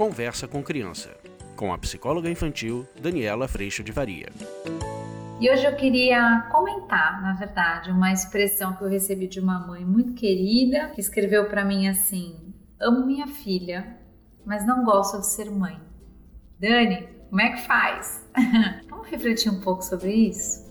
Conversa com Criança, com a psicóloga infantil Daniela Freixo de Varia. E hoje eu queria comentar, na verdade, uma expressão que eu recebi de uma mãe muito querida, que escreveu para mim assim: Amo minha filha, mas não gosto de ser mãe. Dani, como é que faz? Vamos refletir um pouco sobre isso?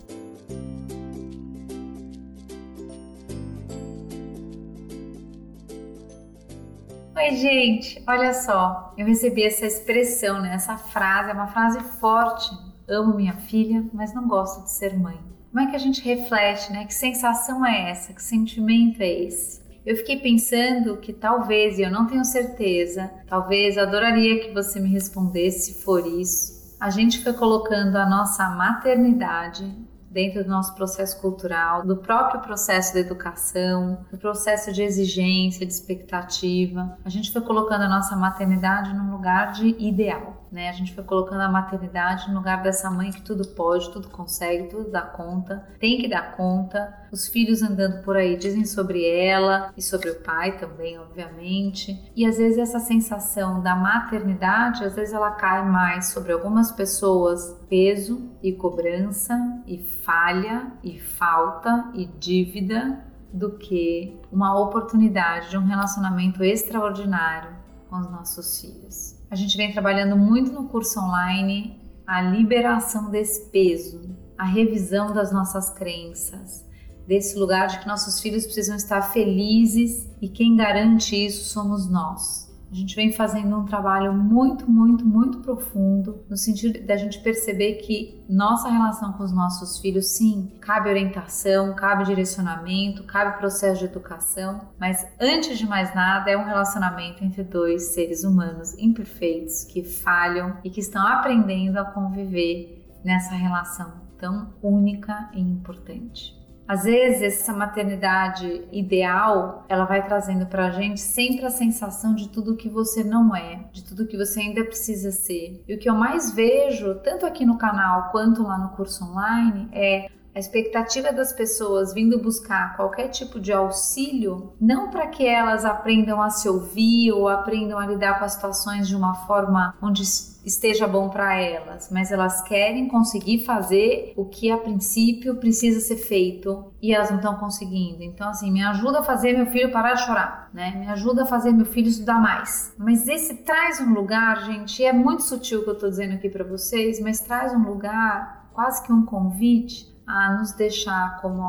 Oi, gente, olha só, eu recebi essa expressão, né? essa frase, é uma frase forte. Amo minha filha, mas não gosto de ser mãe. Como é que a gente reflete, né? Que sensação é essa? Que sentimento é esse? Eu fiquei pensando que talvez, e eu não tenho certeza, talvez adoraria que você me respondesse se for isso. A gente foi colocando a nossa maternidade dentro do nosso processo cultural, do próprio processo da educação, do processo de exigência, de expectativa. A gente foi colocando a nossa maternidade num lugar de ideal né? A gente foi colocando a maternidade no lugar dessa mãe que tudo pode, tudo consegue, tudo dá conta, tem que dar conta. Os filhos andando por aí dizem sobre ela e sobre o pai também, obviamente. E às vezes essa sensação da maternidade, às vezes ela cai mais sobre algumas pessoas peso e cobrança e falha e falta e dívida do que uma oportunidade de um relacionamento extraordinário com os nossos filhos. A gente vem trabalhando muito no curso online a liberação desse peso, a revisão das nossas crenças, desse lugar de que nossos filhos precisam estar felizes e quem garante isso somos nós. A gente vem fazendo um trabalho muito, muito, muito profundo no sentido da gente perceber que nossa relação com os nossos filhos, sim, cabe orientação, cabe direcionamento, cabe processo de educação, mas antes de mais nada é um relacionamento entre dois seres humanos imperfeitos que falham e que estão aprendendo a conviver nessa relação tão única e importante. Às vezes, essa maternidade ideal, ela vai trazendo para a gente sempre a sensação de tudo que você não é, de tudo que você ainda precisa ser. E o que eu mais vejo, tanto aqui no canal quanto lá no curso online, é a expectativa das pessoas vindo buscar qualquer tipo de auxílio, não para que elas aprendam a se ouvir ou aprendam a lidar com as situações de uma forma onde esteja bom para elas, mas elas querem conseguir fazer o que a princípio precisa ser feito e elas não estão conseguindo. Então, assim, me ajuda a fazer meu filho parar de chorar, né? Me ajuda a fazer meu filho estudar mais. Mas esse traz um lugar, gente, é muito sutil o que eu estou dizendo aqui para vocês, mas traz um lugar, quase que um convite a nos deixar como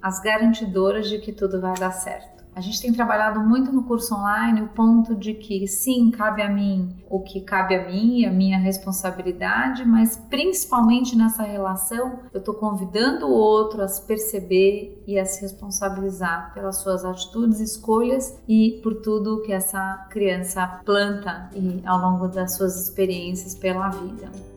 as garantidoras de que tudo vai dar certo. A gente tem trabalhado muito no curso online o ponto de que sim, cabe a mim o que cabe a mim, a minha responsabilidade, mas principalmente nessa relação, eu estou convidando o outro a se perceber e a se responsabilizar pelas suas atitudes, escolhas e por tudo que essa criança planta e ao longo das suas experiências pela vida.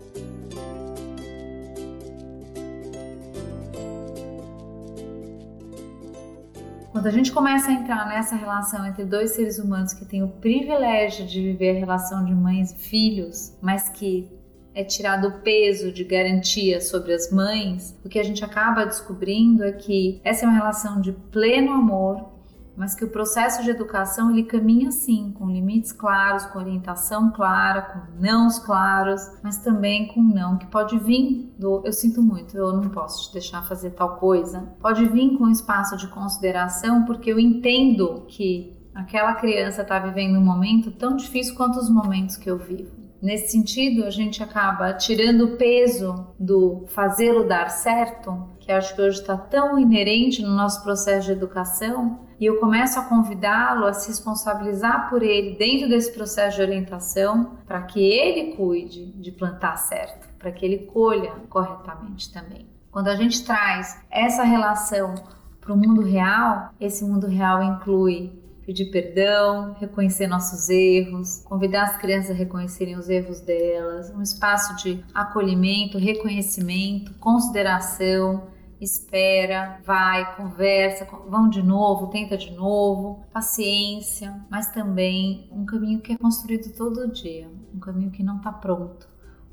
Quando a gente começa a entrar nessa relação entre dois seres humanos que têm o privilégio de viver a relação de mães e filhos, mas que é tirado o peso de garantia sobre as mães, o que a gente acaba descobrindo é que essa é uma relação de pleno amor, mas que o processo de educação ele caminha sim, com limites claros, com orientação clara, com nãos claros, mas também com não que pode vir do eu sinto muito, eu não posso te deixar fazer tal coisa. Pode vir com um espaço de consideração, porque eu entendo que aquela criança está vivendo um momento tão difícil quanto os momentos que eu vivo. Nesse sentido, a gente acaba tirando o peso do fazê-lo dar certo, que acho que hoje está tão inerente no nosso processo de educação, e eu começo a convidá-lo a se responsabilizar por ele dentro desse processo de orientação, para que ele cuide de plantar certo, para que ele colha corretamente também. Quando a gente traz essa relação para o mundo real, esse mundo real inclui pedir perdão, reconhecer nossos erros, convidar as crianças a reconhecerem os erros delas, um espaço de acolhimento, reconhecimento, consideração, espera, vai, conversa, vão de novo, tenta de novo, paciência, mas também um caminho que é construído todo dia, um caminho que não está pronto,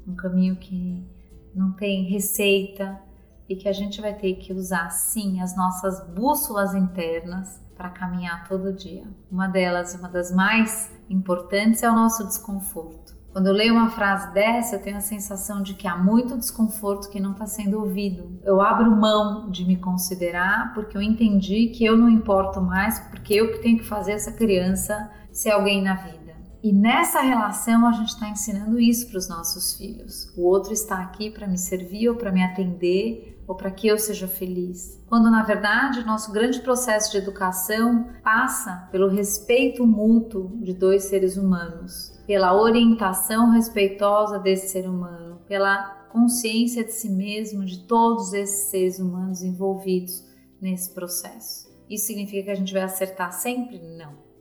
um caminho que não tem receita e que a gente vai ter que usar sim as nossas bússolas internas para caminhar todo dia. Uma delas, uma das mais importantes, é o nosso desconforto. Quando eu leio uma frase dessa, eu tenho a sensação de que há muito desconforto que não está sendo ouvido. Eu abro mão de me considerar porque eu entendi que eu não importo mais, porque eu que tenho que fazer essa criança ser alguém na vida. E nessa relação a gente está ensinando isso para os nossos filhos. O outro está aqui para me servir ou para me atender ou para que eu seja feliz. Quando na verdade nosso grande processo de educação passa pelo respeito mútuo de dois seres humanos, pela orientação respeitosa desse ser humano, pela consciência de si mesmo de todos esses seres humanos envolvidos nesse processo. Isso significa que a gente vai acertar sempre? Não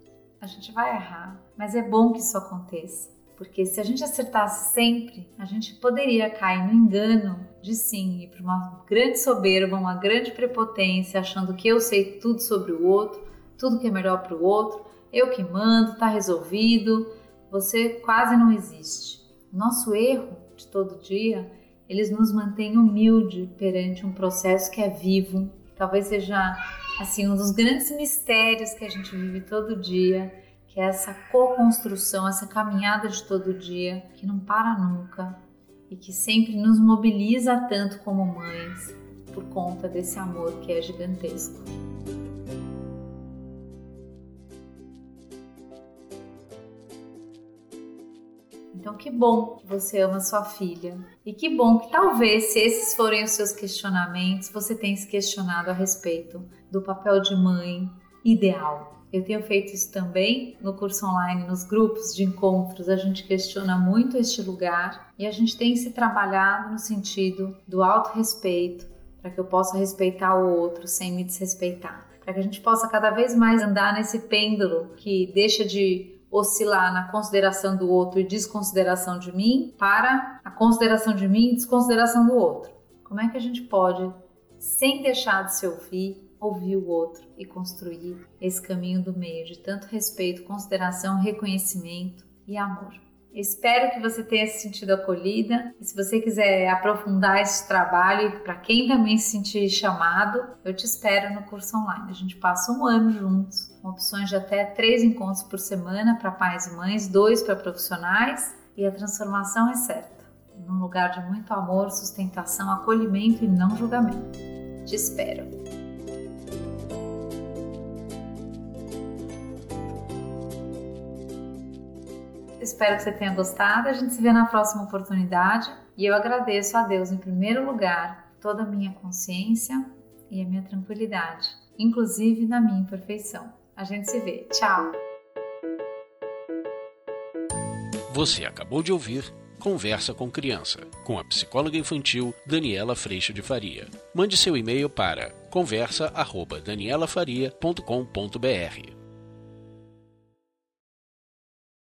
a gente vai errar, mas é bom que isso aconteça. Porque se a gente acertasse sempre, a gente poderia cair no engano de sim ir para uma grande soberba, uma grande prepotência, achando que eu sei tudo sobre o outro, tudo que é melhor para o outro, eu que mando, está resolvido, você quase não existe. Nosso erro de todo dia, eles nos mantém humilde perante um processo que é vivo, talvez seja assim um dos grandes mistérios que a gente vive todo dia, que é essa co-construção, essa caminhada de todo dia que não para nunca e que sempre nos mobiliza tanto como mães por conta desse amor que é gigantesco. Então, que bom que você ama sua filha. E que bom que talvez, se esses forem os seus questionamentos, você tenha se questionado a respeito do papel de mãe ideal. Eu tenho feito isso também no curso online, nos grupos de encontros. A gente questiona muito este lugar e a gente tem se trabalhado no sentido do autorrespeito, para que eu possa respeitar o outro sem me desrespeitar. Para que a gente possa cada vez mais andar nesse pêndulo que deixa de oscilar na consideração do outro e desconsideração de mim para a consideração de mim e desconsideração do outro. Como é que a gente pode, sem deixar de se ouvir, ouvir o outro e construir esse caminho do meio de tanto respeito, consideração, reconhecimento e amor? Espero que você tenha se sentido acolhida. E se você quiser aprofundar esse trabalho, para quem também se sentir chamado, eu te espero no curso online. A gente passa um ano juntos, com opções de até três encontros por semana para pais e mães, dois para profissionais, e a transformação é certa. Num lugar de muito amor, sustentação, acolhimento e não julgamento. Te espero. Espero que você tenha gostado. A gente se vê na próxima oportunidade. E eu agradeço a Deus, em primeiro lugar, toda a minha consciência e a minha tranquilidade, inclusive na minha imperfeição. A gente se vê. Tchau! Você acabou de ouvir Conversa com Criança, com a psicóloga infantil Daniela Freixo de Faria. Mande seu e-mail para conversa@danielafaria.com.br.